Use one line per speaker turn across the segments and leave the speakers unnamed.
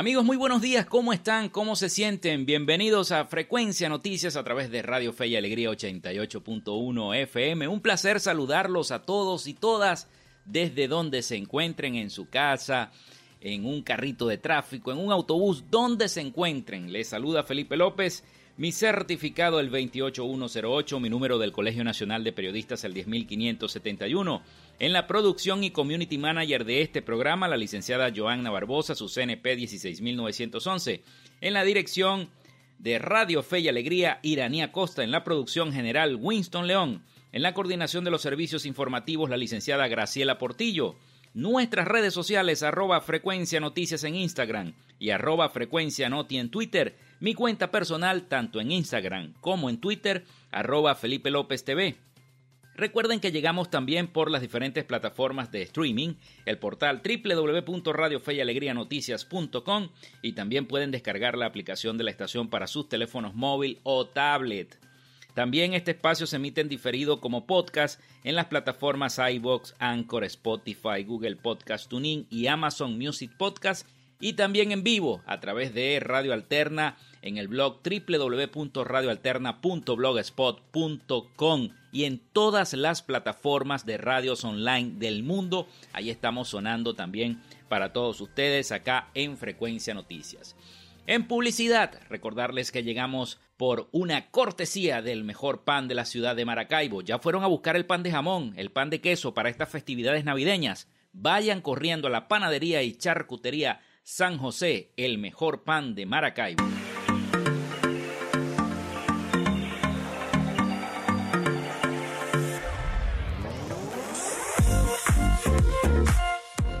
Amigos, muy buenos días, ¿cómo están? ¿Cómo se sienten? Bienvenidos a Frecuencia Noticias a través de Radio Fe y Alegría 88.1 FM. Un placer saludarlos a todos y todas desde donde se encuentren en su casa, en un carrito de tráfico, en un autobús, donde se encuentren. Les saluda Felipe López, mi certificado el 28108, mi número del Colegio Nacional de Periodistas el 10571. En la producción y community manager de este programa, la licenciada Joanna Barbosa, su CNP 16911. En la dirección de Radio Fe y Alegría, Iranía Costa. En la producción general, Winston León. En la coordinación de los servicios informativos, la licenciada Graciela Portillo. Nuestras redes sociales, arroba frecuencia noticias en Instagram y arroba frecuencia noti en Twitter. Mi cuenta personal, tanto en Instagram como en Twitter, arroba Felipe López TV. Recuerden que llegamos también por las diferentes plataformas de streaming, el portal www.radiofeyalegrianoticias.com y también pueden descargar la aplicación de la estación para sus teléfonos móvil o tablet. También este espacio se emite en diferido como podcast en las plataformas iBox, Anchor, Spotify, Google Podcast Tuning y Amazon Music Podcast y también en vivo a través de Radio Alterna en el blog www.radioalterna.blogspot.com y en todas las plataformas de radios online del mundo. Ahí estamos sonando también para todos ustedes acá en Frecuencia Noticias. En publicidad, recordarles que llegamos por una cortesía del mejor pan de la ciudad de Maracaibo. Ya fueron a buscar el pan de jamón, el pan de queso para estas festividades navideñas. Vayan corriendo a la panadería y charcutería San José, el mejor pan de Maracaibo.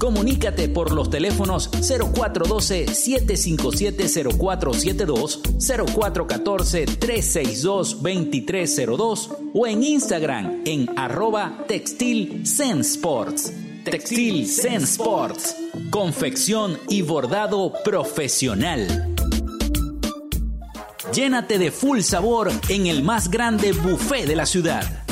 Comunícate por los teléfonos 0412-757-0472, 0414-362-2302 o en Instagram en arroba Textil Sports. Textil Sports. Confección y bordado profesional. Llénate de full sabor en el más grande buffet de la ciudad.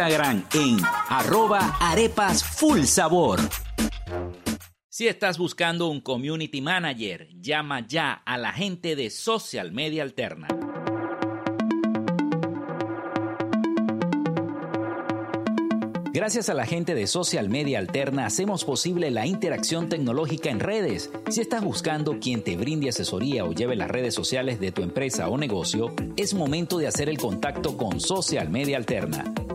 en arroba arepas full sabor. Si estás buscando un community manager, llama ya a la gente de Social Media Alterna. Gracias a la gente de Social Media Alterna hacemos posible la interacción tecnológica en redes. Si estás buscando quien te brinde asesoría o lleve las redes sociales de tu empresa o negocio, es momento de hacer el contacto con Social Media Alterna.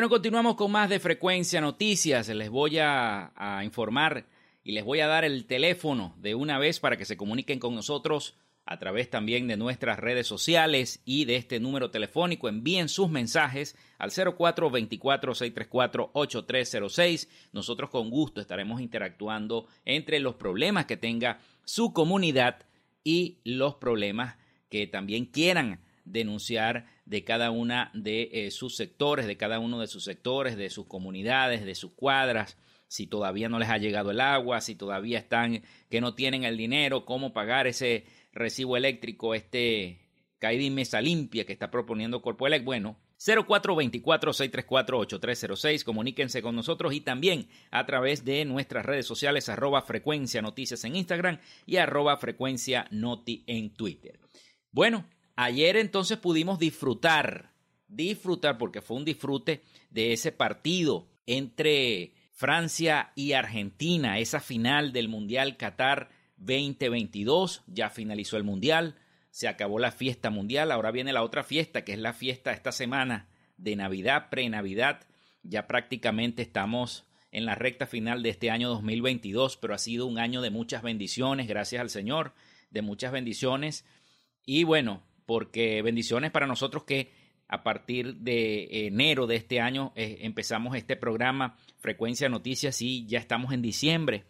Bueno, continuamos con más de Frecuencia Noticias. Les voy a, informar y les voy a dar el teléfono de una vez para que se comuniquen con nosotros a través también de nuestras redes sociales y de este número telefónico. Envíen sus mensajes al 0424-634-8306. Nosotros con gusto estaremos interactuando entre los problemas que tenga su comunidad y los problemas que también quieran denunciar de cada una de eh, sus sectores, de cada uno de sus sectores, de sus comunidades, de sus cuadras, si todavía no les ha llegado el agua, si todavía están que no tienen el dinero, cómo pagar ese recibo eléctrico, este Caidín Mesa Limpia que está proponiendo Corpoelec. Bueno, 0424-634-8306. Comuníquense con nosotros y también a través de nuestras redes sociales, arroba frecuencia noticias en Instagram y arroba frecuencia noti en Twitter. Bueno, Ayer entonces pudimos disfrutar, disfrutar, porque fue un disfrute de ese partido entre Francia y Argentina, esa final del Mundial Qatar 2022. Ya finalizó el Mundial, se acabó la fiesta mundial, ahora viene la otra fiesta, que es la fiesta esta semana de Navidad, pre-Navidad. Ya prácticamente estamos en la recta final de este año 2022, pero ha sido un año de muchas bendiciones, gracias al Señor, de muchas bendiciones. Y bueno, porque bendiciones para nosotros que a partir de enero de este año eh, empezamos este programa Frecuencia Noticias y ya estamos en diciembre.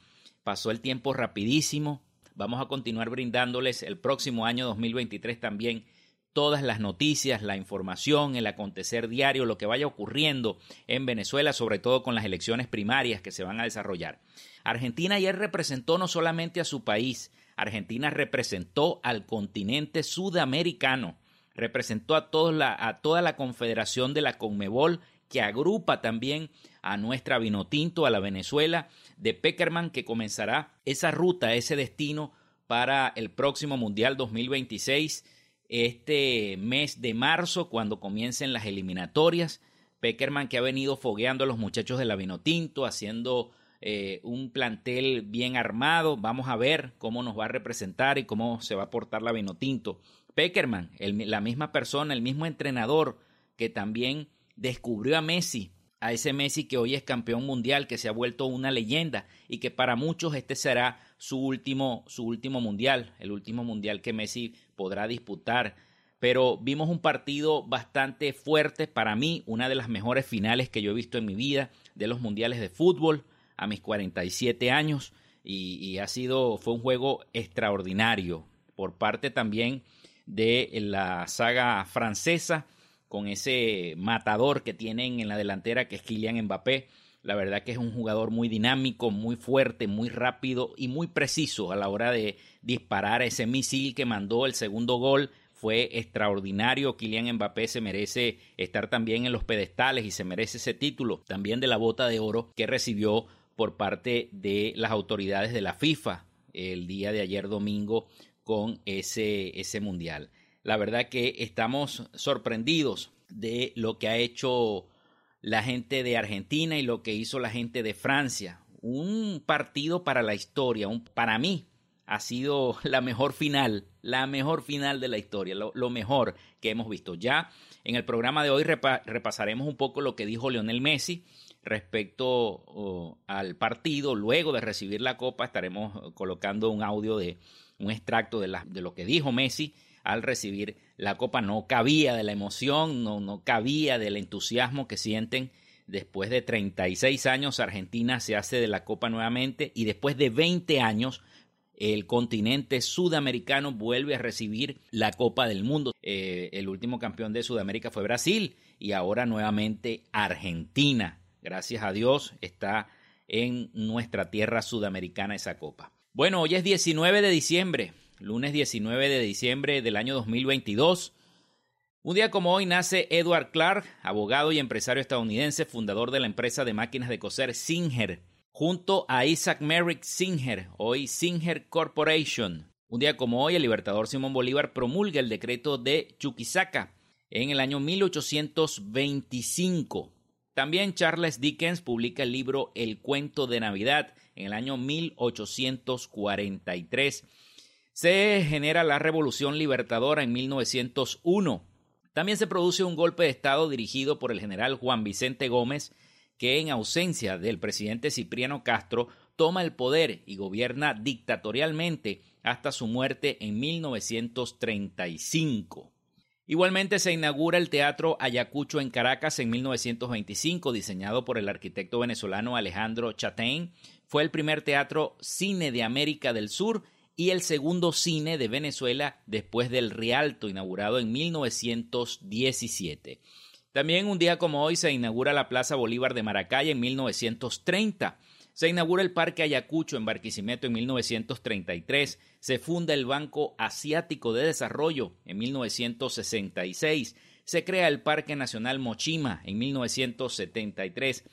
Pasó el tiempo rapidísimo. Vamos a continuar brindándoles el próximo año 2023 también todas las noticias, la información, el acontecer diario, lo que vaya ocurriendo en Venezuela, sobre todo con las elecciones primarias que se van a desarrollar. Argentina ayer representó no solamente a su país, Argentina representó al continente sudamericano, representó a, toda la confederación de la Conmebol que agrupa también a nuestra Vinotinto, a la Venezuela de Peckerman, que comenzará esa ruta, ese destino para el próximo Mundial 2026, este mes de marzo, cuando comiencen las eliminatorias. Peckerman que ha venido fogueando a los muchachos de la Vinotinto, haciendo eh, un plantel bien armado. Vamos a ver cómo nos va a representar y cómo se va a portar la Vinotinto. Peckerman, la misma persona, el mismo entrenador que también descubrió a Messi, a ese Messi que hoy es campeón mundial, que se ha vuelto una leyenda y que para muchos este será su último, su último mundial, el último mundial que Messi podrá disputar. Pero vimos un partido bastante fuerte, para mí una de las mejores finales que yo he visto en mi vida de los mundiales de fútbol a mis 47 años y, ha sido, fue un juego extraordinario por parte también de la saga francesa con ese matador que tienen en la delantera que es Kylian Mbappé. La verdad que es un jugador muy dinámico, muy fuerte, muy rápido y muy preciso a la hora de disparar ese misil que mandó el segundo gol. Fue extraordinario. Kylian Mbappé se merece estar también en los pedestales y se merece ese título también de la bota de oro que recibió por parte de las autoridades de la FIFA el día de ayer domingo con ese, ese mundial. La verdad que estamos sorprendidos de lo que ha hecho la gente de Argentina y lo que hizo la gente de Francia. Un partido para la historia, un, para mí ha sido la mejor final, la mejor final de la historia, lo, mejor que hemos visto. Ya en el programa de hoy repasaremos un poco lo que dijo Lionel Messi respecto al partido. Luego de recibir la copa estaremos colocando un audio de un extracto de, de lo que dijo Messi al recibir la copa. No cabía de la emoción, no, no cabía del entusiasmo que sienten. Después de 36 años, Argentina se hace de la copa nuevamente y después de 20 años, el continente sudamericano vuelve a recibir la Copa del Mundo. Eh, el último campeón de Sudamérica fue Brasil y ahora nuevamente Argentina. Gracias a Dios está en nuestra tierra sudamericana esa copa. Bueno, hoy es 19 de diciembre, lunes 19 de diciembre del año 2022. Un día como hoy nace Edward Clark, abogado y empresario estadounidense, fundador de la empresa de máquinas de coser Singer. junto a Isaac Merrick Singer, hoy Singer Corporation. Un día como hoy, el libertador Simón Bolívar promulga el decreto de Chuquisaca en el año 1825. También Charles Dickens publica el libro El cuento de Navidad en el año 1843. Se genera la Revolución Libertadora en 1901. También se produce un golpe de Estado dirigido por el general Juan Vicente Gómez, que en ausencia del presidente Cipriano Castro toma el poder y gobierna dictatorialmente hasta su muerte en 1935. Igualmente se inaugura el Teatro Ayacucho en Caracas en 1925, diseñado por el arquitecto venezolano Alejandro Chatain. Fue el primer teatro cine de América del Sur y el segundo cine de Venezuela después del Rialto, inaugurado en 1917. También un día como hoy se inaugura la Plaza Bolívar de Maracay en 1930. Se inaugura el Parque Ayacucho en Barquisimeto en 1933. Se funda el Banco Asiático de Desarrollo en 1966. Se crea el Parque Nacional Mochima en 1973.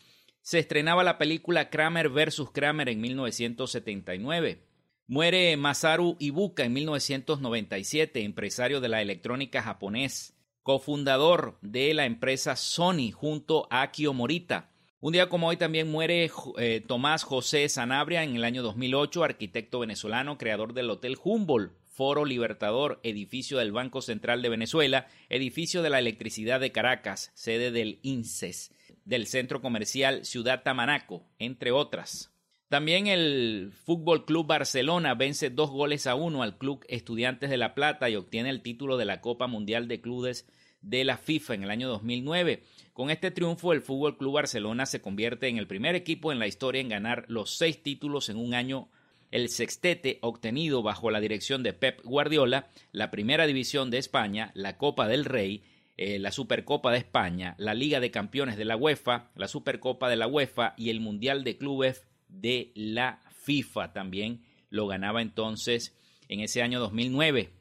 Se estrenaba la película Kramer vs. Kramer en 1979. Muere Masaru Ibuka en 1997, empresario de la electrónica japonés, cofundador de la empresa Sony junto a Akio Morita. Un día como hoy también muere eh, Tomás José Sanabria en el año 2008, arquitecto venezolano, creador del Hotel Humboldt, Foro Libertador, edificio del Banco Central de Venezuela, edificio de la Electricidad de Caracas, sede del INSES, del Centro Comercial Ciudad Tamanaco, entre otras. También el Fútbol Club Barcelona vence dos goles a uno al Club Estudiantes de La Plata y obtiene el título de la Copa Mundial de Clubes de la FIFA en el año 2009. Con este triunfo, el Fútbol Club Barcelona se convierte en el primer equipo en la historia en ganar los seis títulos en un año. El sextete obtenido bajo la dirección de Pep Guardiola, la Primera División de España, la Copa del Rey, eh, la Supercopa de España, la Liga de Campeones de la UEFA, la Supercopa de la UEFA y el Mundial de Clubes de la FIFA. También lo ganaba entonces en ese año 2009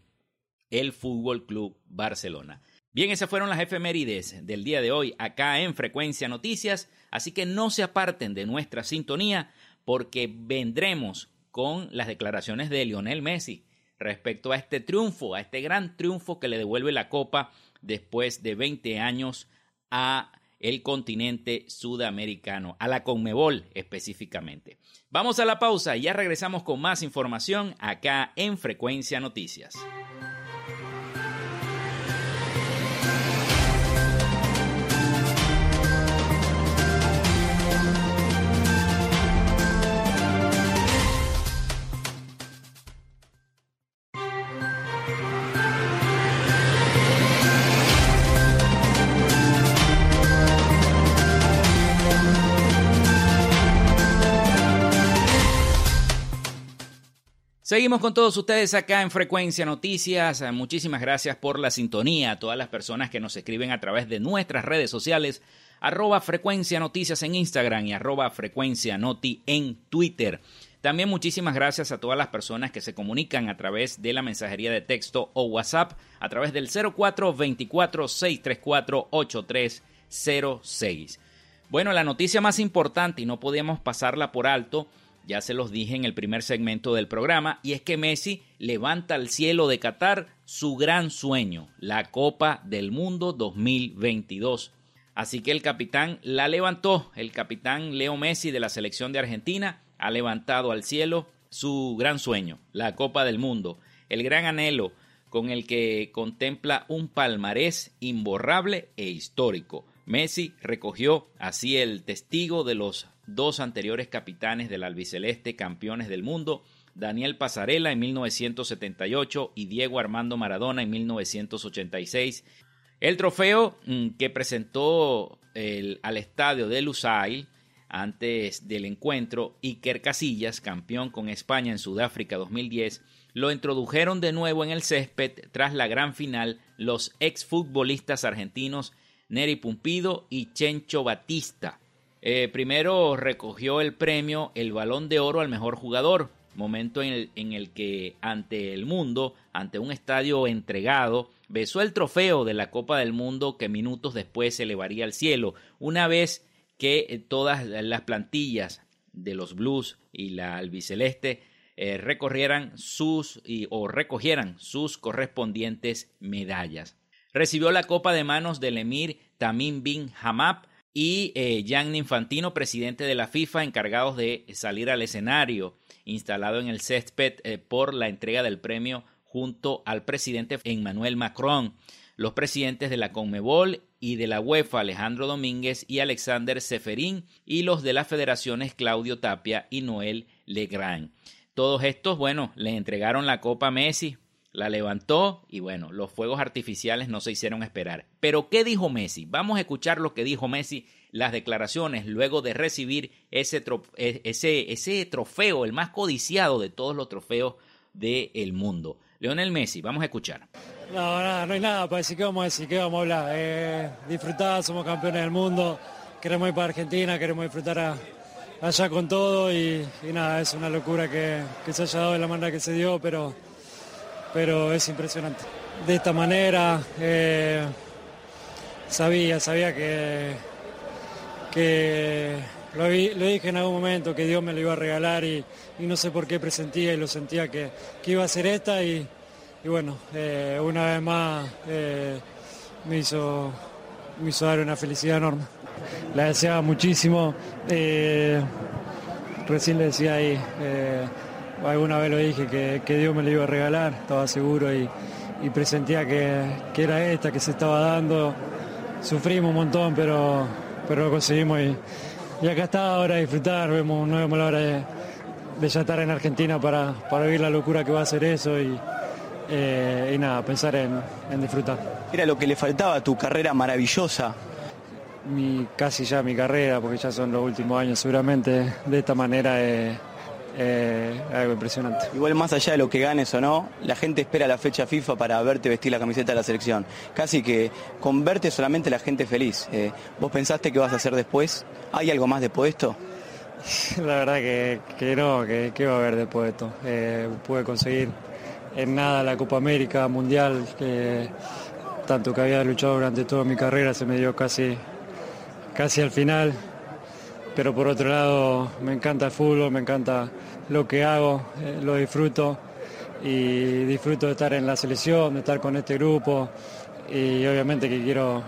el Fútbol Club Barcelona. Bien, esas fueron las efemérides del día de hoy acá en Frecuencia Noticias, así que no se aparten de nuestra sintonía porque vendremos con las declaraciones de Lionel Messi respecto a este triunfo, a este gran triunfo que le devuelve la copa después de 20 años a el continente sudamericano, a la Conmebol específicamente. Vamos a la pausa y ya regresamos con más información acá en Frecuencia Noticias. Seguimos con todos ustedes acá en Frecuencia Noticias. Muchísimas gracias por la sintonía a todas las personas que nos escriben a través de nuestras redes sociales, arroba Frecuencia Noticias en Instagram y arroba Frecuencia Noti en Twitter. También muchísimas gracias a todas las personas que se comunican a través de la mensajería de texto o WhatsApp a través del 0424-634-8306. Bueno, la noticia más importante y no podíamos pasarla por alto ya se los dije en el primer segmento del programa, y es que Messi levanta al cielo de Qatar su gran sueño, la Copa del Mundo 2022. Así que el capitán la levantó, el capitán Leo Messi de la selección de Argentina ha levantado al cielo su gran sueño, la Copa del Mundo, el gran anhelo con el que contempla un palmarés imborrable e histórico. Messi recogió así el testigo de los dos anteriores capitanes del albiceleste campeones del mundo, Daniel Pasarela en 1978 y Diego Armando Maradona en 1986. El trofeo mm, que presentó al estadio de Lusail antes del encuentro, Iker Casillas, campeón con España en Sudáfrica 2010, lo introdujeron de nuevo en el césped tras la gran final los exfutbolistas argentinos Neri Pumpido y Chencho Batista. Eh, primero recogió el premio el balón de oro al mejor jugador, momento en el, que ante el mundo, ante un estadio entregado, besó el trofeo de la Copa del Mundo que minutos después se elevaría al cielo, una vez que eh, todas las plantillas de los Blues y la albiceleste eh, recorrieran sus o recogieran sus correspondientes medallas. Recibió la copa de manos del emir Tamim bin Hamad y eh, Infantino, presidente de la FIFA, encargados de salir al escenario instalado en el césped eh, por la entrega del premio junto al presidente Emmanuel Macron, los presidentes de la Conmebol y de la UEFA Alejandro Domínguez y Alexander Seferín y los de las federaciones Claudio Tapia y Noel Legrand. Todos estos, bueno, le entregaron la copa Messi, la levantó y bueno, los fuegos artificiales no se hicieron esperar. Pero ¿qué dijo Messi? Vamos a escuchar lo que dijo Messi, las declaraciones luego de recibir ese, e, ese, ese trofeo, el más codiciado de todos los trofeos del mundo. Leonel Messi, vamos a escuchar.
No, nada, no hay nada para decir, ¿qué vamos a decir? ¿Qué vamos a hablar? Eh, somos campeones del mundo, queremos ir para Argentina, queremos disfrutar allá con todo y, nada, es una locura que, que se haya dado de la manera que se dio, pero pero es impresionante. De esta manera, eh, sabía, sabía que, que lo, dije en algún momento, que Dios me lo iba a regalar y, no sé por qué presentía y lo sentía que, iba a ser esta y, bueno, eh, una vez más eh, me, hizo, me hizo dar una felicidad enorme. La deseaba muchísimo, recién le decía ahí alguna vez lo dije que, Dios me lo iba a regalar, estaba seguro y, presentía que, era esta que se estaba dando. Sufrimos un montón, pero, pero lo conseguimos y, acá está ahora disfrutar, vemos, no vemos la hora de, ya estar en Argentina para, para vivir la locura que va a ser eso y, eh, nada, pensar en, disfrutar.
Era lo que le faltaba a tu carrera maravillosa.
Mi, casi ya mi carrera, porque ya son los últimos años seguramente, de esta manera. Eh, eh, algo impresionante.
Igual más allá de lo que ganes o no, la gente espera la fecha FIFA para verte vestir la camiseta de la selección. Casi que con verte solamente la gente feliz. Eh, ¿Vos pensaste que vas a hacer después? ¿Hay algo más después de esto?
La verdad que, no, que, va a haber después de esto. Eh, pude conseguir en nada la Copa América Mundial, que tanto que había luchado durante toda mi carrera se me dio casi, casi al final pero por otro lado me encanta el fútbol, me encanta lo que hago, eh, lo disfruto y disfruto de estar en la selección, de estar con este grupo y obviamente que quiero,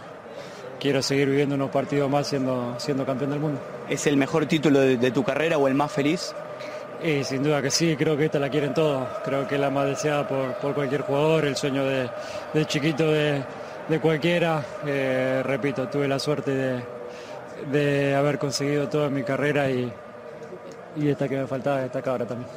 quiero seguir viviendo unos partidos más siendo, siendo campeón del mundo.
¿Es el mejor título de, tu carrera o el más feliz?
Y sin duda que sí, creo que esta la quieren todos, creo que es la más deseada por, cualquier jugador, el sueño de, chiquito de, cualquiera. Eh, repito, tuve la suerte de, de haber conseguido toda mi carrera y, y esta que me faltaba, esta cabra también.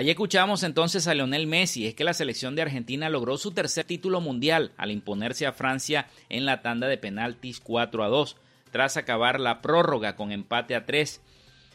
Allí escuchamos entonces a Leonel Messi. Es que la selección de Argentina logró su tercer título mundial al imponerse a Francia en la tanda de penaltis 4 a 2, tras acabar la prórroga con empate a 3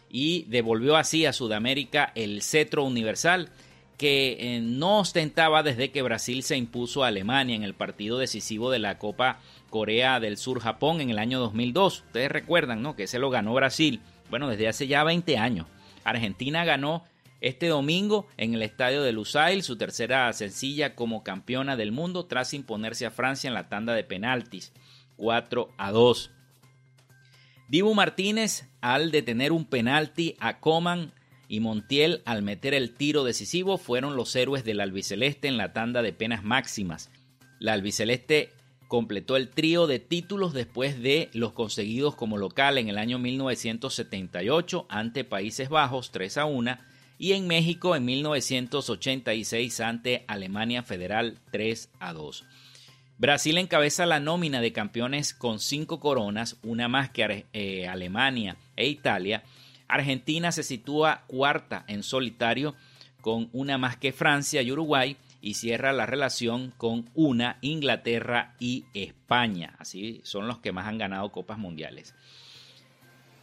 y devolvió así a Sudamérica el cetro universal que eh, no ostentaba desde que Brasil se impuso a Alemania en el partido decisivo de la Copa Corea del Sur-Japón en el año 2002. Ustedes recuerdan, ¿no? Que ese lo ganó Brasil. Bueno, desde hace ya 20 años. Argentina ganó este domingo en el estadio de Lusail su tercera sencilla como campeona del mundo tras imponerse a Francia en la tanda de penaltis 4 a 2. Dibu Martínez al detener un penalti a Coman y Montiel al meter el tiro decisivo fueron los héroes del albiceleste en la tanda de penas máximas. La albiceleste completó el trío de títulos después de los conseguidos como local en el año 1978 ante Países Bajos 3 a 1 y en México en 1986 ante Alemania Federal 3 a 2. Brasil encabeza la nómina de campeones con cinco coronas, una más que eh, Alemania e Italia. Argentina se sitúa cuarta en solitario con una más que Francia y Uruguay y cierra la relación con una Inglaterra y España. Así son los que más han ganado copas mundiales.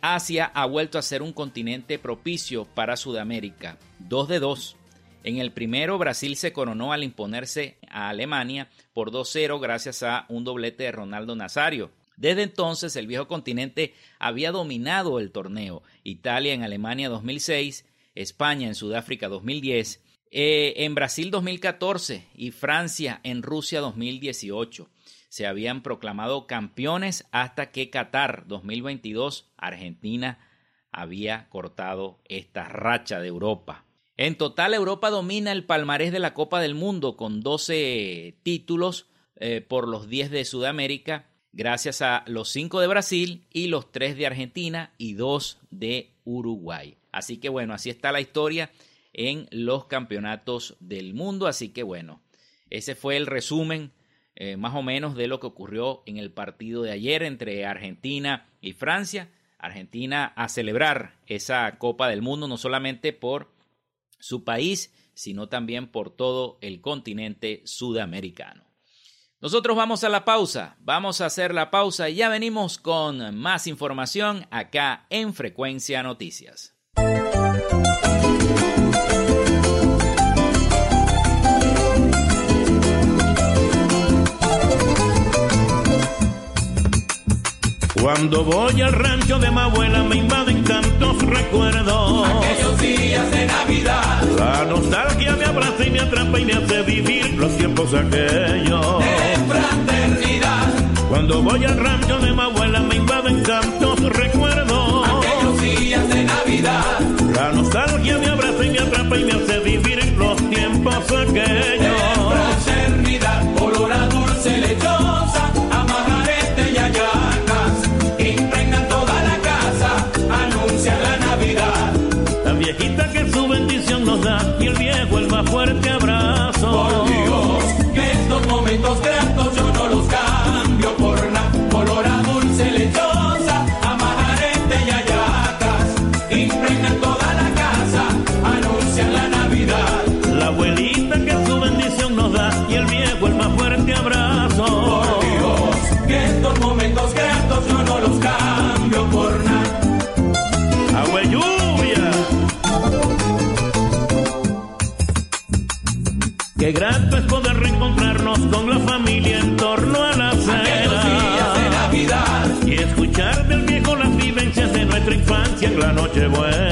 Asia ha vuelto a ser un continente propicio para Sudamérica. Dos de dos. En el primero, Brasil se coronó al imponerse a Alemania por 2-0 gracias a un doblete de Ronaldo Nazario. Desde entonces, el viejo continente había dominado el torneo. Italia en Alemania 2006 España en Sudáfrica 2010, eh, en Brasil 2014 y Francia en Rusia 2018. Se habían proclamado campeones hasta que Qatar 2022, Argentina, había cortado esta racha de Europa. En total, Europa domina el palmarés de la Copa del Mundo con 12 títulos eh, por los 10 de Sudamérica, gracias a los 5 de Brasil y los 3 de Argentina y 2 de Uruguay. Así que bueno, así está la historia en los campeonatos del mundo. Así que bueno, ese fue el resumen eh, más o menos de lo que ocurrió en el partido de ayer entre Argentina y Francia. Argentina a celebrar esa Copa del Mundo, no solamente por su país, sino también por todo el continente sudamericano. Nosotros vamos a la pausa, vamos a hacer la pausa y ya venimos con más información acá en Frecuencia Noticias.
Cuando voy al rancho de mi abuela me invaden tantos recuerdos.
Aquellos días de Navidad.
La nostalgia me abraza y me atrapa y me hace vivir los tiempos aquellos.
De fraternidad.
Cuando voy al rancho de mi abuela me invaden tantos recuerdos.
Aquellos días de Navidad.
La nostalgia me abraza infancia en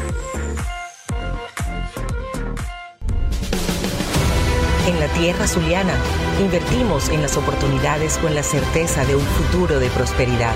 En la tierra zuliana, invertimos en las oportunidades con la certeza de un futuro de prosperidad.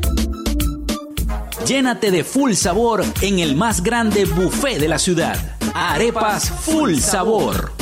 Llénate de full sabor en el más grande buffet de la ciudad. Arepas Full Sabor.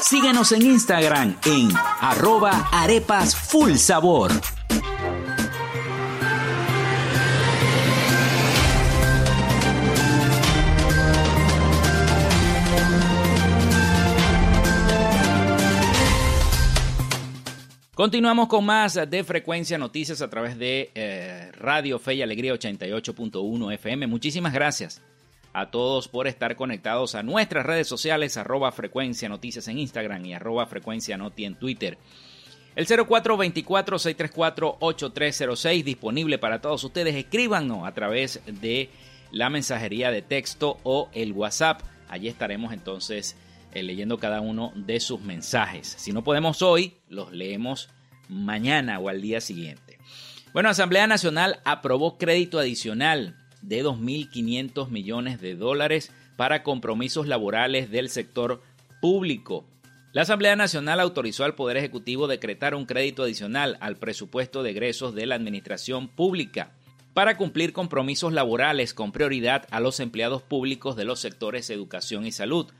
Síguenos en Instagram en arroba arepas full sabor. Continuamos con más de Frecuencia Noticias a través de eh, Radio Fe y Alegría 88.1 FM. Muchísimas gracias a todos por estar conectados a nuestras redes sociales, arroba Frecuencia Noticias en Instagram y arroba Frecuencia Noti en Twitter. El 0424-634-8306 disponible para todos ustedes. Escríbanos a través de la mensajería de texto o el WhatsApp. Allí estaremos entonces eh, leyendo cada uno de sus mensajes. Si no podemos hoy, los leemos mañana o al día siguiente. Bueno, Asamblea Nacional aprobó crédito adicional de 2.500 millones de dólares para compromisos laborales del sector público. La Asamblea Nacional autorizó al Poder Ejecutivo decretar un crédito adicional al presupuesto de egresos de la Administración Pública para cumplir compromisos laborales con prioridad a los empleados públicos de los sectores educación y salud,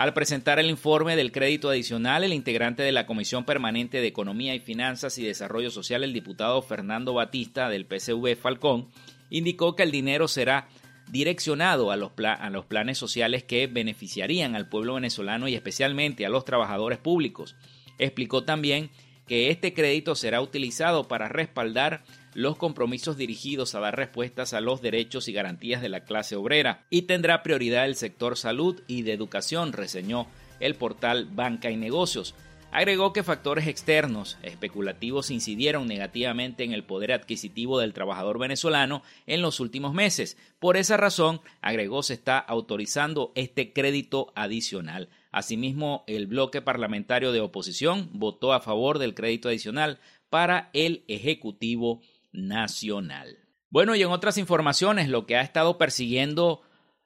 al presentar el informe del crédito adicional, el integrante de la Comisión Permanente de Economía y Finanzas y Desarrollo Social, el diputado Fernando Batista del PCV Falcón, indicó que el dinero será direccionado a los, planes sociales que beneficiarían al pueblo venezolano y especialmente a los trabajadores públicos. Explicó también que este crédito será utilizado para respaldar los compromisos dirigidos a dar respuestas a los derechos y garantías de la clase obrera y tendrá prioridad el sector salud y de educación, reseñó el portal Banca y Negocios. Agregó que factores externos especulativos incidieron negativamente en el poder adquisitivo del trabajador venezolano en los últimos meses. Por esa razón, agregó, se está autorizando este crédito adicional. Asimismo, el bloque parlamentario de oposición votó a favor del crédito adicional para el Ejecutivo Nacional. Bueno, y en otras informaciones, lo que ha estado persiguiendo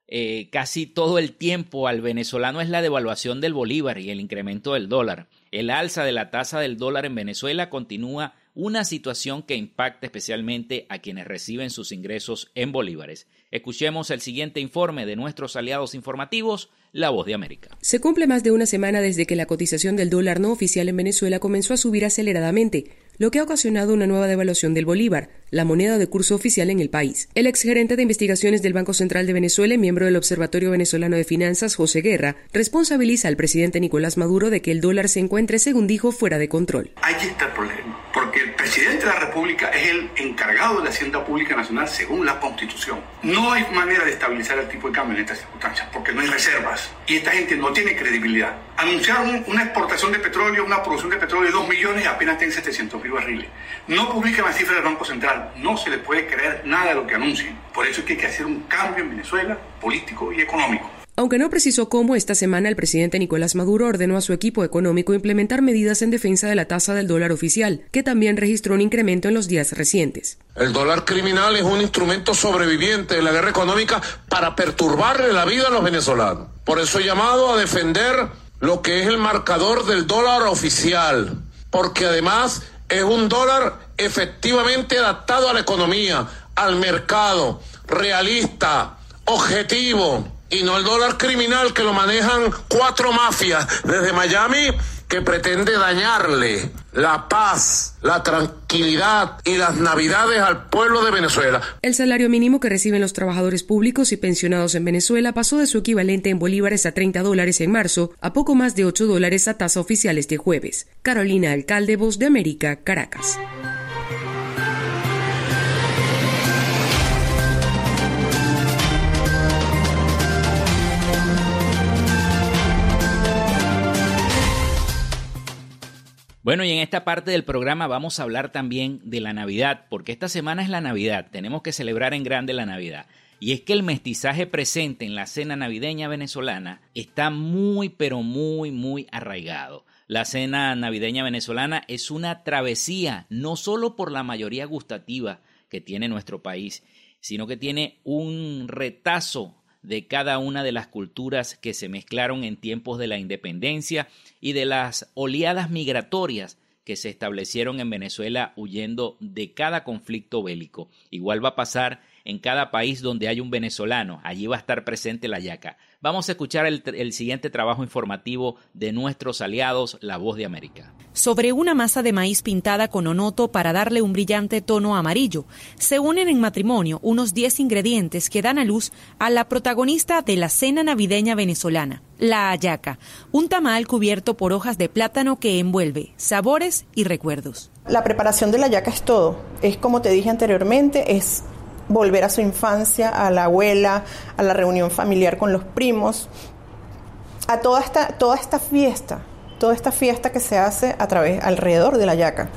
eh, casi todo el tiempo al venezolano es la devaluación del bolívar y el incremento del dólar. El alza de la tasa del dólar en Venezuela continúa una situación que impacta especialmente a quienes reciben sus ingresos en bolívares. Escuchemos el siguiente informe de nuestros aliados informativos, La Voz de América.
Se cumple más de una semana desde que la cotización del dólar no oficial en Venezuela comenzó a subir aceleradamente lo que ha ocasionado una nueva devaluación del bolívar, la moneda de curso oficial en el país. El exgerente de investigaciones del Banco Central de Venezuela y miembro del Observatorio Venezolano de Finanzas, José Guerra, responsabiliza al presidente Nicolás Maduro de que el dólar se encuentre, según dijo, fuera de control.
Ahí está el problema, porque el presidente de la República es el encargado de la Hacienda Pública Nacional según la Constitución. No hay manera de estabilizar el tipo de cambio en estas circunstancias, porque no hay reservas y esta gente no tiene credibilidad. Anunciaron una exportación de petróleo, una producción de petróleo de 2 millones y apenas tienen 700 mil barriles. No publican las cifras del Banco Central, no se les puede creer nada de lo que anuncien. Por eso es que hay que hacer un cambio en Venezuela, político y económico.
Aunque no precisó cómo, esta semana el presidente Nicolás Maduro ordenó a su equipo económico implementar medidas en defensa de la tasa del dólar oficial, que también registró un incremento en los días recientes.
El dólar criminal es un instrumento sobreviviente de la guerra económica para perturbarle la vida a los venezolanos. Por eso he llamado a defender lo que es el marcador del dólar oficial, porque además es un dólar efectivamente adaptado a la economía, al mercado, realista, objetivo, y no el dólar criminal que lo manejan cuatro mafias desde Miami que pretende dañarle la paz, la tranquilidad y las navidades al pueblo de Venezuela.
El salario mínimo que reciben los trabajadores públicos y pensionados en Venezuela pasó de su equivalente en bolívares a 30 dólares en marzo a poco más de 8 dólares a tasa oficial este jueves. Carolina Alcalde, Voz de América, Caracas.
Bueno, y en esta parte del programa vamos a hablar también de la Navidad, porque esta semana es la Navidad, tenemos que celebrar en grande la Navidad. Y es que el mestizaje presente en la cena navideña venezolana está muy, pero muy, muy arraigado. La cena navideña venezolana es una travesía, no solo por la mayoría gustativa que tiene nuestro país, sino que tiene un retazo de cada una de las culturas que se mezclaron en tiempos de la independencia y de las oleadas migratorias que se establecieron en Venezuela huyendo de cada conflicto bélico. Igual va a pasar en cada país donde hay un venezolano, allí va a estar presente la yaca. Vamos a escuchar el, el, siguiente trabajo informativo de nuestros aliados, La Voz de América.
Sobre una masa de maíz pintada con onoto para darle un brillante tono amarillo, se unen en matrimonio unos 10 ingredientes que dan a luz a la protagonista de la cena navideña venezolana, la ayaca, un tamal cubierto por hojas de plátano que envuelve sabores y recuerdos.
La preparación de la yaca es todo. Es como te dije anteriormente, es volver a su infancia, a la abuela, a la reunión familiar con los primos, a toda esta, toda esta fiesta, toda esta fiesta que se hace a través, alrededor de la yaca.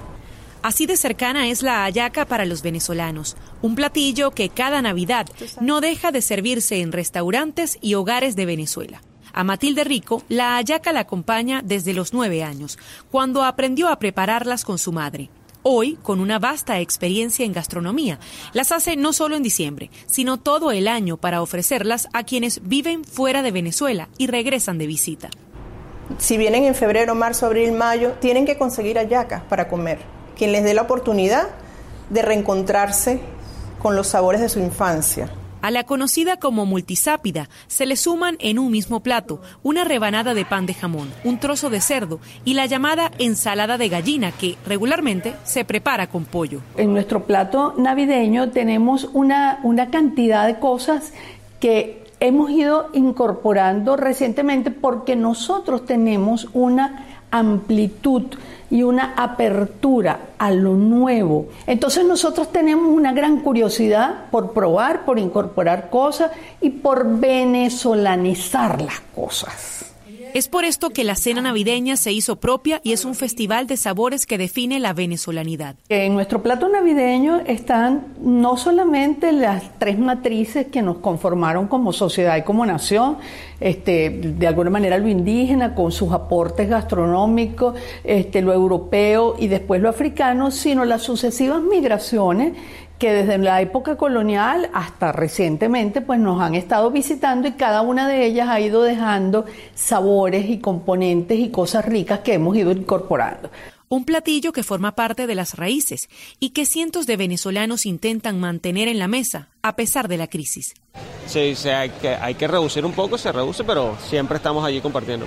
Así de cercana es la hallaca para los venezolanos, un platillo que cada Navidad no deja de servirse en restaurantes y hogares de Venezuela. A Matilde Rico, la hallaca la acompaña desde los nueve años, cuando aprendió a prepararlas con su madre. Hoy, con una vasta experiencia en gastronomía, las hace no solo en diciembre, sino todo el año para ofrecerlas a quienes viven fuera de Venezuela y regresan de visita.
Si vienen en febrero, marzo, abril, mayo, tienen que conseguir hallacas para comer. Quien les dé la oportunidad de reencontrarse con los sabores de su infancia.
A la conocida como multisápida se le suman en un mismo plato una rebanada de pan de jamón, un trozo de cerdo y la llamada ensalada de gallina que regularmente se prepara con pollo.
En nuestro plato navideño tenemos una, una cantidad de cosas que hemos ido incorporando recientemente porque nosotros tenemos una amplitud y una apertura a lo nuevo. Entonces nosotros tenemos una gran curiosidad por probar, por incorporar cosas y por venezolanizar las cosas.
Es por esto que la cena navideña se hizo propia y es un festival de sabores que define la venezolanidad.
En nuestro plato navideño están no solamente las tres matrices que nos conformaron como sociedad y como nación, este, de alguna manera lo indígena con sus aportes gastronómicos, este, lo europeo y después lo africano, sino las sucesivas migraciones que desde la época colonial hasta recientemente pues nos han estado visitando y cada una de ellas ha ido dejando sabores y componentes y cosas ricas que hemos ido incorporando.
Un platillo que forma parte de las raíces y que cientos de venezolanos intentan mantener en la mesa a pesar de la crisis.
Sí, hay, que, hay que reducir un poco, se reduce, pero siempre estamos allí compartiendo.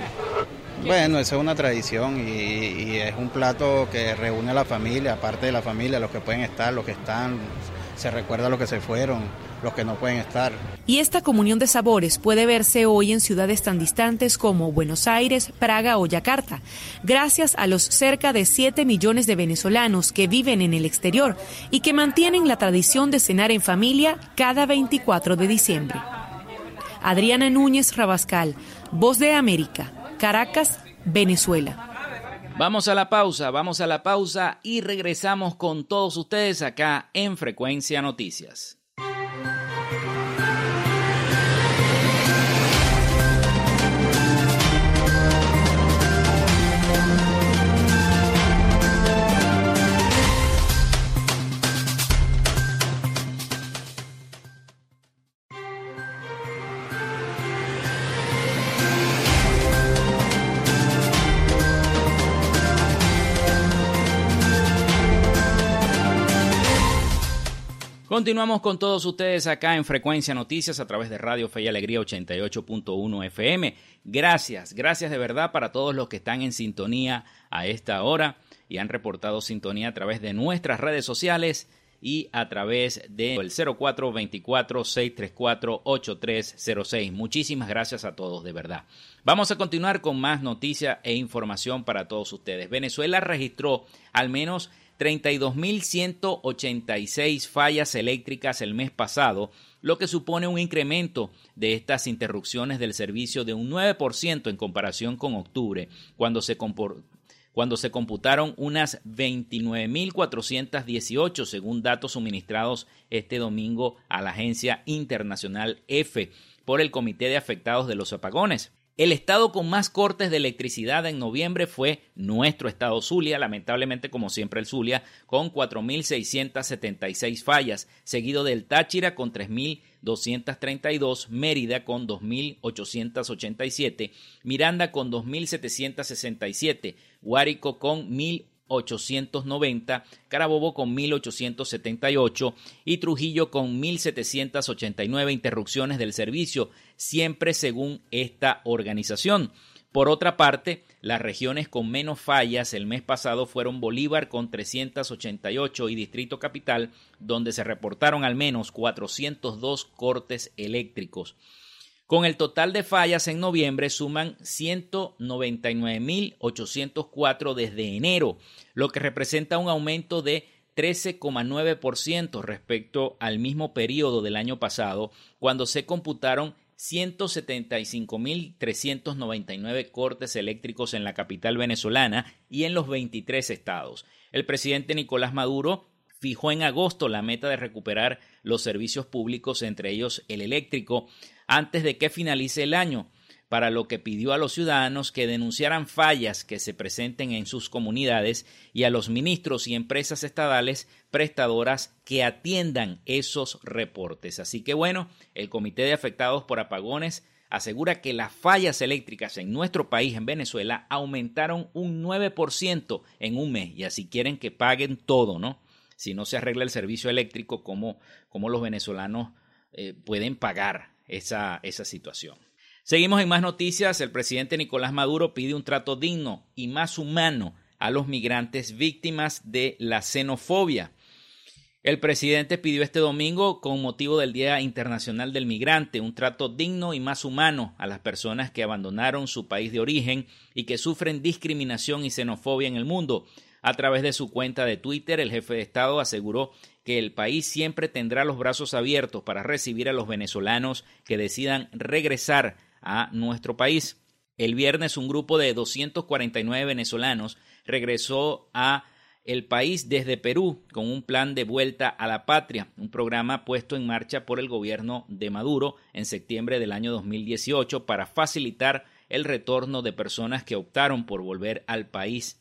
Bueno, esa es una tradición y, y, es un plato que reúne a la familia, aparte de la familia, los que pueden estar, los que están, se recuerda a los que se fueron, los que no pueden estar.
Y esta comunión de sabores puede verse hoy en ciudades tan distantes como Buenos Aires, Praga o Yakarta, gracias a los cerca de 7 millones de venezolanos que viven en el exterior y que mantienen la tradición de cenar en familia cada 24 de diciembre. Adriana Núñez Rabascal, Voz de América. Caracas, Venezuela.
Vamos a la pausa, vamos a la pausa y regresamos con todos ustedes acá en Frecuencia Noticias. Continuamos con todos ustedes acá en Frecuencia Noticias a través de Radio Fe y Alegría 88.1 FM. Gracias, gracias de verdad para todos los que están en sintonía a esta hora y han reportado sintonía a través de nuestras redes sociales y a través del 0424-634-8306. Muchísimas gracias a todos, de verdad. Vamos a continuar con más noticias e información para todos ustedes. Venezuela registró al menos 32.186 fallas eléctricas el mes pasado, lo que supone un incremento de estas interrupciones del servicio de un 9% en comparación con octubre, cuando se, cuando se computaron unas 29.418 según datos suministrados este domingo a la agencia internacional EFE por el Comité de Afectados de los Apagones. El estado con más cortes de electricidad en noviembre fue nuestro estado Zulia, lamentablemente como siempre el Zulia, con 4.676 fallas, seguido del Táchira con 3.232, Mérida con 2.887, Miranda con 2.767, Guárico con 1.000 890, Carabobo con 1878 y Trujillo con 1789 interrupciones del servicio, siempre según esta organización. Por otra parte, las regiones con menos fallas el mes pasado fueron Bolívar con 388 y Distrito Capital, donde se reportaron al menos 402 cortes eléctricos. Con el total de fallas en noviembre suman 199.804 desde enero, lo que representa un aumento de 13,9% respecto al mismo periodo del año pasado, cuando se computaron 175.399 cortes eléctricos en la capital venezolana y en los 23 estados. El presidente Nicolás Maduro fijó en agosto la meta de recuperar los servicios públicos, entre ellos el eléctrico, antes de que finalice el año, para lo que pidió a los ciudadanos que denunciaran fallas que se presenten en sus comunidades y a los ministros y empresas estatales prestadoras que atiendan esos reportes. Así que bueno, el Comité de Afectados por Apagones asegura que las fallas eléctricas en nuestro país, en Venezuela, aumentaron un 9% en un mes y así quieren que paguen todo, ¿no? Si no se arregla el servicio eléctrico, ¿cómo, cómo los venezolanos eh, pueden pagar esa, esa situación. Seguimos en más noticias. El presidente Nicolás Maduro pide un trato digno y más humano a los migrantes víctimas de la xenofobia. El presidente pidió este domingo, con motivo del Día Internacional del Migrante, un trato digno y más humano a las personas que abandonaron su país de origen y que sufren discriminación y xenofobia en el mundo. A través de su cuenta de Twitter, el jefe de Estado aseguró que el país siempre tendrá los brazos abiertos para recibir a los venezolanos que decidan regresar a nuestro país. El viernes un grupo de 249 venezolanos regresó a el país desde Perú con un plan de vuelta a la patria, un programa puesto en marcha por el gobierno de Maduro en septiembre del año 2018 para facilitar el retorno de personas que optaron por volver al país.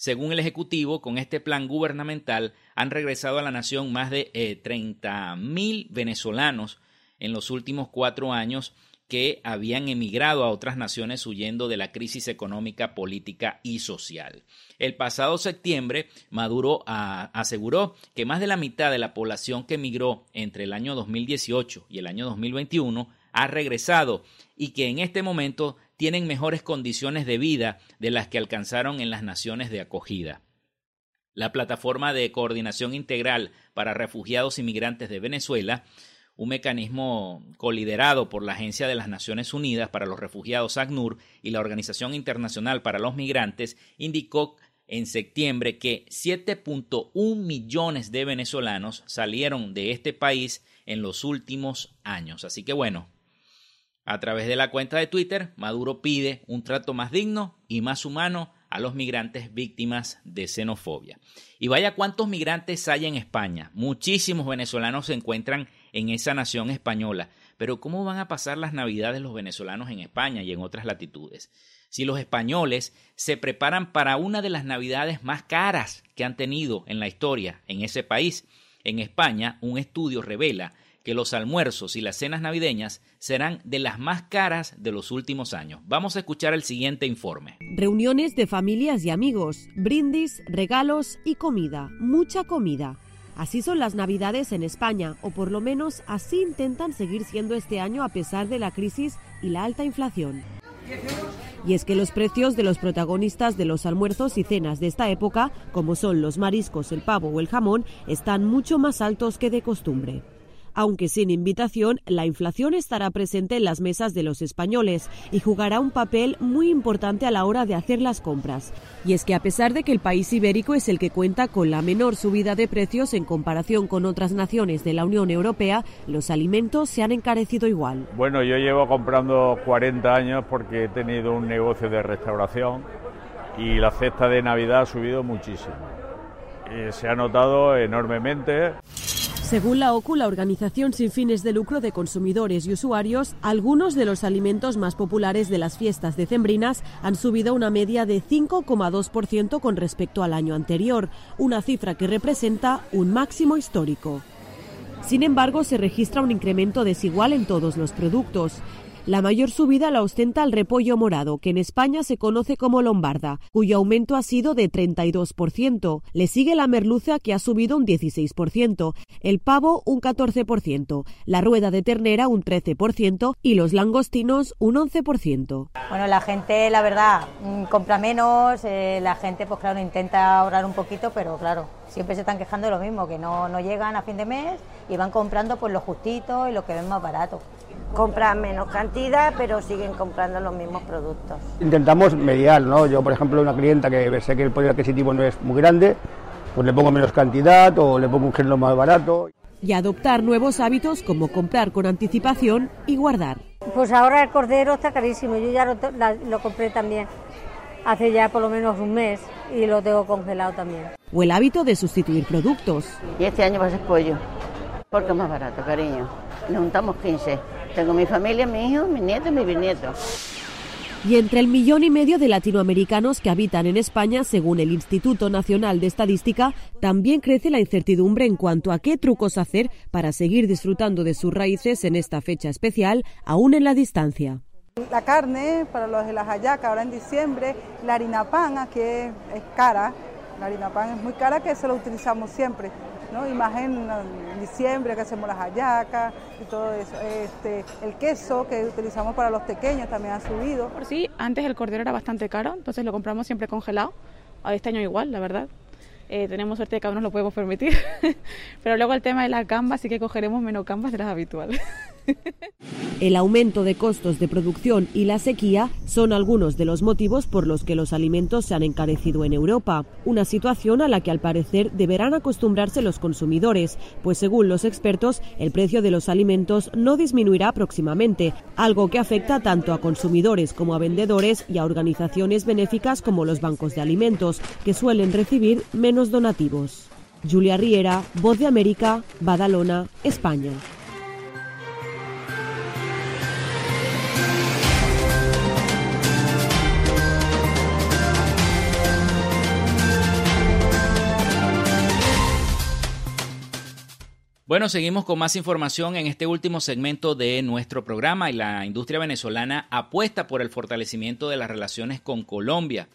Según el Ejecutivo, con este plan gubernamental han regresado a la nación más de eh, 30 mil venezolanos en los últimos cuatro años que habían emigrado a otras naciones huyendo de la crisis económica, política y social. El pasado septiembre, Maduro a, aseguró que más de la mitad de la población que emigró entre el año 2018 y el año 2021 ha regresado y que en este momento tienen mejores condiciones de vida de las que alcanzaron en las naciones de acogida. La plataforma de coordinación integral para refugiados y migrantes de Venezuela un mecanismo coliderado por la Agencia de las Naciones Unidas para los Refugiados ACNUR y la Organización Internacional para los Migrantes, indicó en septiembre que 7.1 millones de venezolanos salieron de este país en los últimos años. Así que bueno, a través de la cuenta de Twitter, Maduro pide un trato más digno y más humano a los migrantes víctimas de xenofobia. Y vaya cuántos migrantes hay en España. Muchísimos venezolanos se encuentran en esa nación española. Pero ¿cómo van a pasar las navidades los venezolanos en España y en otras latitudes? Si los españoles se preparan para una de las navidades más caras que han tenido en la historia en ese país, en España un estudio revela que los almuerzos y las cenas navideñas serán de las más caras de los últimos años. Vamos a escuchar el siguiente informe.
Reuniones de familias y amigos, brindis, regalos y comida, mucha comida. Así son las Navidades en España, o por lo menos así intentan seguir siendo este año a pesar de la crisis y la alta inflación. Y es que los precios de los protagonistas de los almuerzos y cenas de esta época, como son los mariscos, el pavo o el jamón, están mucho más altos que de costumbre. Aunque sin invitación, la inflación estará presente en las mesas de los españoles y jugará un papel muy importante a la hora de hacer las compras. Y es que a pesar de que el país ibérico es el que cuenta con la menor subida de precios en comparación con otras naciones de la Unión Europea, los alimentos se han encarecido igual.
Bueno, yo llevo comprando 40 años porque he tenido un negocio de restauración y la cesta de Navidad ha subido muchísimo. Y se ha notado enormemente.
Según la OCU, la organización sin fines de lucro de consumidores y usuarios, algunos de los alimentos más populares de las fiestas decembrinas han subido una media de 5,2% con respecto al año anterior, una cifra que representa un máximo histórico. Sin embargo, se registra un incremento desigual en todos los productos. La mayor subida la ostenta el repollo morado, que en España se conoce como lombarda, cuyo aumento ha sido de 32%. Le sigue la merluza, que ha subido un 16%, el pavo un 14%, la rueda de ternera un 13% y los langostinos un 11%.
Bueno, la gente, la verdad, mm, compra menos, eh, la gente, pues claro, intenta ahorrar un poquito, pero claro, siempre se están quejando de lo mismo, que no, no llegan a fin de mes y van comprando pues lo justito y lo que ven más barato.
Compran menos cantidad, pero siguen comprando los mismos productos.
Intentamos mediar, ¿no? Yo, por ejemplo, una clienta que sé que el poder adquisitivo no es muy grande, pues le pongo menos cantidad o le pongo un género más barato.
Y adoptar nuevos hábitos como comprar con anticipación y guardar.
Pues ahora el cordero está carísimo, yo ya lo, la, lo compré también hace ya por lo menos un mes y lo tengo congelado también.
O el hábito de sustituir productos.
Y este año va a ser pollo, porque es más barato, cariño. Nos juntamos 15. Tengo mi familia, mi hijo, mi nieto y mi bisnieto.
Y entre el millón y medio de latinoamericanos que habitan en España, según el Instituto Nacional de Estadística, también crece la incertidumbre en cuanto a qué trucos hacer para seguir disfrutando de sus raíces en esta fecha especial, aún en la distancia.
La carne, para los de las hallacas, ahora en diciembre, la harina pan, que es cara, la harina pan es muy cara, que se lo utilizamos siempre. ¿No? Y más en, diciembre que hacemos las hallacas y todo eso. Este, el queso que utilizamos para los pequeños también ha subido.
Por sí, antes el cordero era bastante caro, entonces lo compramos siempre congelado. Este año igual, la verdad. Eh, tenemos suerte de que aún nos lo podemos permitir. Pero luego el tema de las gambas sí que cogeremos menos gambas de las habituales.
El aumento de costos de producción y la sequía son algunos de los motivos por los que los alimentos se han encarecido en Europa, una situación a la que al parecer deberán acostumbrarse los consumidores, pues según los expertos el precio de los alimentos no disminuirá próximamente, algo que afecta tanto a consumidores como a vendedores y a organizaciones benéficas como los bancos de alimentos, que suelen recibir menos donativos. Julia Riera, Voz de América, Badalona, España.
Bueno, seguimos con más información en este último segmento de nuestro programa y la industria venezolana apuesta por el fortalecimiento de las relaciones con Colombia.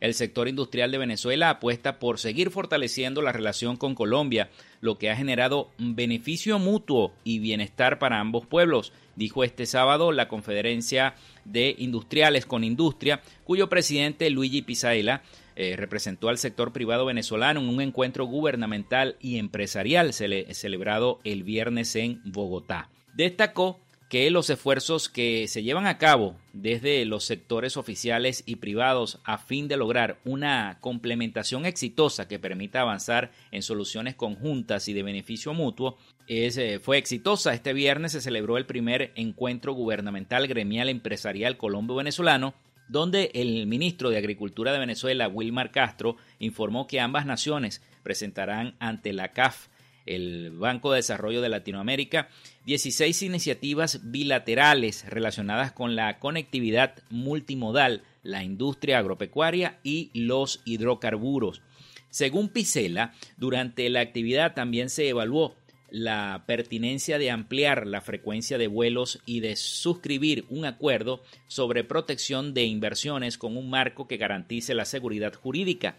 El sector industrial de Venezuela apuesta por seguir fortaleciendo la relación con Colombia, lo que ha generado beneficio mutuo y bienestar para ambos pueblos, dijo este sábado la Conferencia de Industriales con Industria, cuyo presidente Luigi Pisaela eh, representó al sector privado venezolano en un encuentro gubernamental y empresarial celebrado el viernes en Bogotá. Destacó que los esfuerzos que se llevan a cabo desde los sectores oficiales y privados a fin de lograr una complementación exitosa que permita avanzar en soluciones conjuntas y de beneficio mutuo es, eh, fue exitosa. Este viernes se celebró el primer encuentro gubernamental gremial empresarial colombo-venezolano donde el ministro de Agricultura de Venezuela, Wilmar Castro, informó que ambas naciones presentarán ante la CAF, el Banco de Desarrollo de Latinoamérica, 16 iniciativas bilaterales relacionadas con la conectividad multimodal, la industria agropecuaria y los hidrocarburos. Según Picela, durante la actividad también se evaluó la pertinencia de ampliar la frecuencia de vuelos y de suscribir un acuerdo sobre protección de inversiones con un marco que garantice la seguridad jurídica.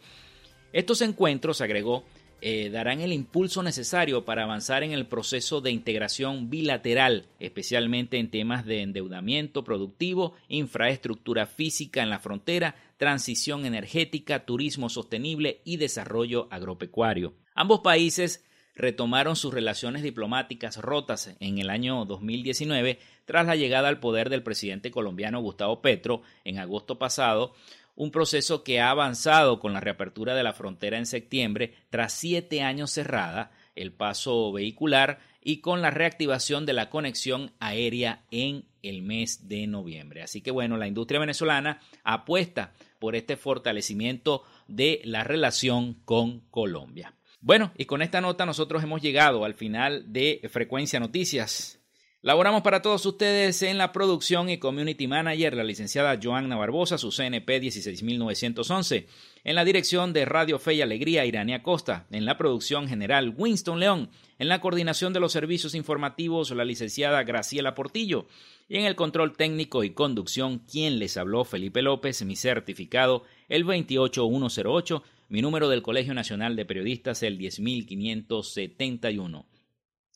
Estos encuentros, agregó, eh, darán el impulso necesario para avanzar en el proceso de integración bilateral, especialmente en temas de endeudamiento productivo, infraestructura física en la frontera, transición energética, turismo sostenible y desarrollo agropecuario. Ambos países retomaron sus relaciones diplomáticas rotas en el año 2019 tras la llegada al poder del presidente colombiano Gustavo Petro en agosto pasado, un proceso que ha avanzado con la reapertura de la frontera en septiembre tras siete años cerrada, el paso vehicular y con la reactivación de la conexión aérea en el mes de noviembre. Así que bueno, la industria venezolana apuesta por este fortalecimiento de la relación con Colombia. Bueno, y con esta nota nosotros hemos llegado al final de Frecuencia Noticias. Laboramos para todos ustedes en la producción y community manager la licenciada Joanna Barbosa, su CNP 16911. En la dirección de Radio Fe y Alegría, Irania Costa. En la producción general, Winston León. En la coordinación de los servicios informativos, la licenciada Graciela Portillo. Y en el control técnico y conducción, quien les habló, Felipe López, mi certificado, el 28108 mi número del Colegio Nacional de Periodistas es el 10571.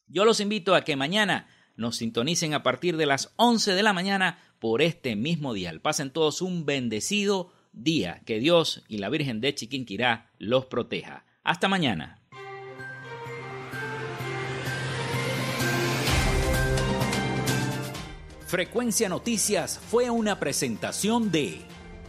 Yo los invito a que mañana nos sintonicen a partir de las 11 de la mañana por este mismo día. Pasen todos un bendecido día. Que Dios y la Virgen de Chiquinquirá los proteja. Hasta mañana. Frecuencia Noticias fue una presentación de